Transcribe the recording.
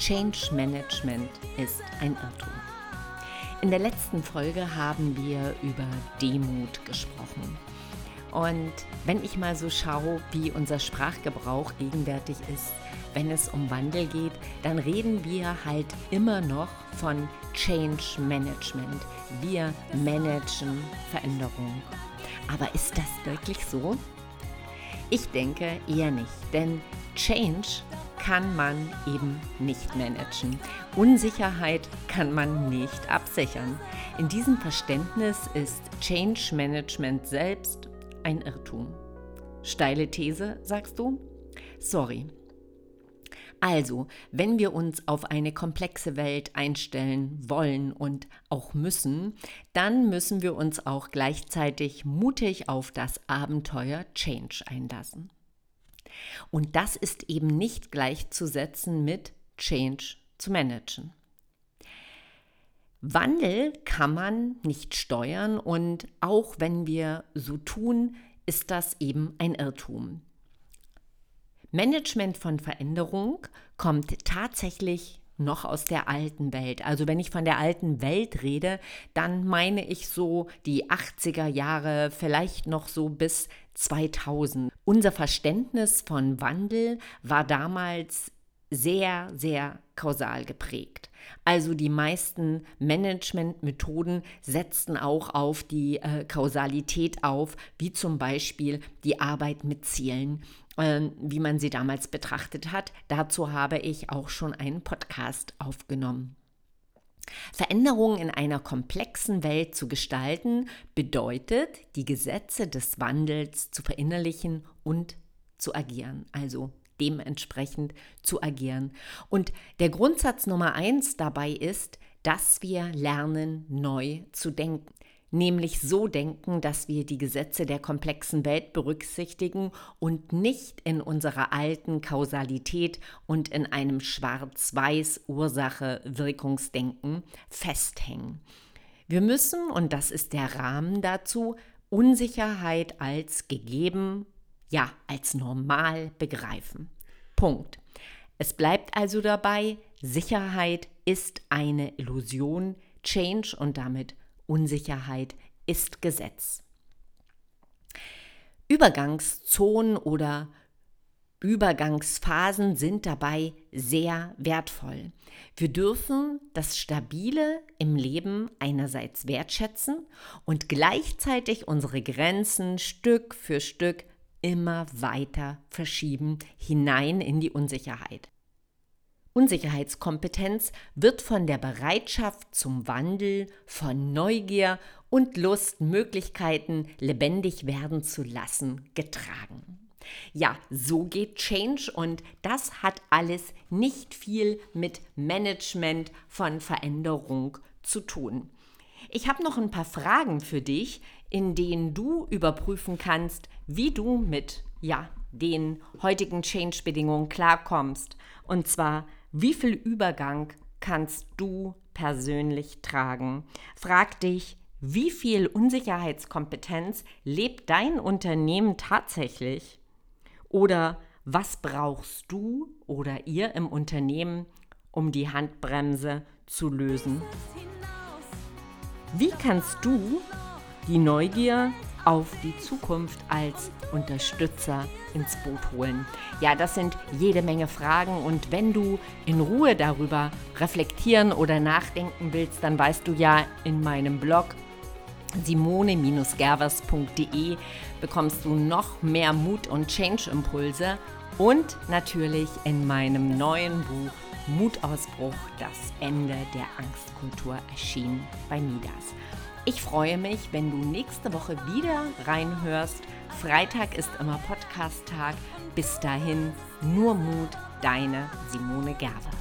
Change Management ist ein Irrtum. In der letzten Folge haben wir über Demut gesprochen. Und wenn ich mal so schaue, wie unser Sprachgebrauch gegenwärtig ist, wenn es um Wandel geht, dann reden wir halt immer noch von Change Management. Wir managen Veränderung. Aber ist das wirklich so? Ich denke eher nicht, denn Change kann man eben nicht managen. Unsicherheit kann man nicht absichern. In diesem Verständnis ist Change Management selbst ein Irrtum. Steile These, sagst du? Sorry. Also, wenn wir uns auf eine komplexe Welt einstellen wollen und auch müssen, dann müssen wir uns auch gleichzeitig mutig auf das Abenteuer Change einlassen. Und das ist eben nicht gleichzusetzen mit Change zu managen. Wandel kann man nicht steuern und auch wenn wir so tun, ist das eben ein Irrtum. Management von Veränderung kommt tatsächlich noch aus der alten Welt. Also wenn ich von der alten Welt rede, dann meine ich so die 80er Jahre, vielleicht noch so bis 2000. Unser Verständnis von Wandel war damals sehr, sehr kausal geprägt. Also die meisten Managementmethoden setzten auch auf die äh, Kausalität auf, wie zum Beispiel die Arbeit mit Zielen, äh, wie man sie damals betrachtet hat. Dazu habe ich auch schon einen Podcast aufgenommen. Veränderungen in einer komplexen Welt zu gestalten bedeutet, die Gesetze des Wandels zu verinnerlichen und zu agieren, also dementsprechend zu agieren. Und der Grundsatz Nummer eins dabei ist, dass wir lernen, neu zu denken nämlich so denken, dass wir die Gesetze der komplexen Welt berücksichtigen und nicht in unserer alten Kausalität und in einem schwarz-weiß Ursache-Wirkungsdenken festhängen. Wir müssen, und das ist der Rahmen dazu, Unsicherheit als gegeben, ja, als normal begreifen. Punkt. Es bleibt also dabei, Sicherheit ist eine Illusion, Change und damit Unsicherheit ist Gesetz. Übergangszonen oder Übergangsphasen sind dabei sehr wertvoll. Wir dürfen das Stabile im Leben einerseits wertschätzen und gleichzeitig unsere Grenzen Stück für Stück immer weiter verschieben hinein in die Unsicherheit. Unsicherheitskompetenz wird von der Bereitschaft zum Wandel, von Neugier und Lust, Möglichkeiten lebendig werden zu lassen, getragen. Ja, so geht Change und das hat alles nicht viel mit Management von Veränderung zu tun. Ich habe noch ein paar Fragen für dich, in denen du überprüfen kannst, wie du mit ja, den heutigen Change-Bedingungen klarkommst. Und zwar wie viel Übergang kannst du persönlich tragen? Frag dich, wie viel Unsicherheitskompetenz lebt dein Unternehmen tatsächlich? Oder was brauchst du oder ihr im Unternehmen, um die Handbremse zu lösen? Wie kannst du die Neugier auf die Zukunft als Unterstützer ins Boot holen? Ja, das sind jede Menge Fragen und wenn du in Ruhe darüber reflektieren oder nachdenken willst, dann weißt du ja in meinem Blog simone-gervers.de bekommst du noch mehr Mut und Change-Impulse und natürlich in meinem neuen Buch Mutausbruch, das Ende der Angstkultur erschien bei Midas. Ich freue mich, wenn du nächste Woche wieder reinhörst. Freitag ist immer Podcast-Tag. Bis dahin, nur Mut, deine Simone Gerber.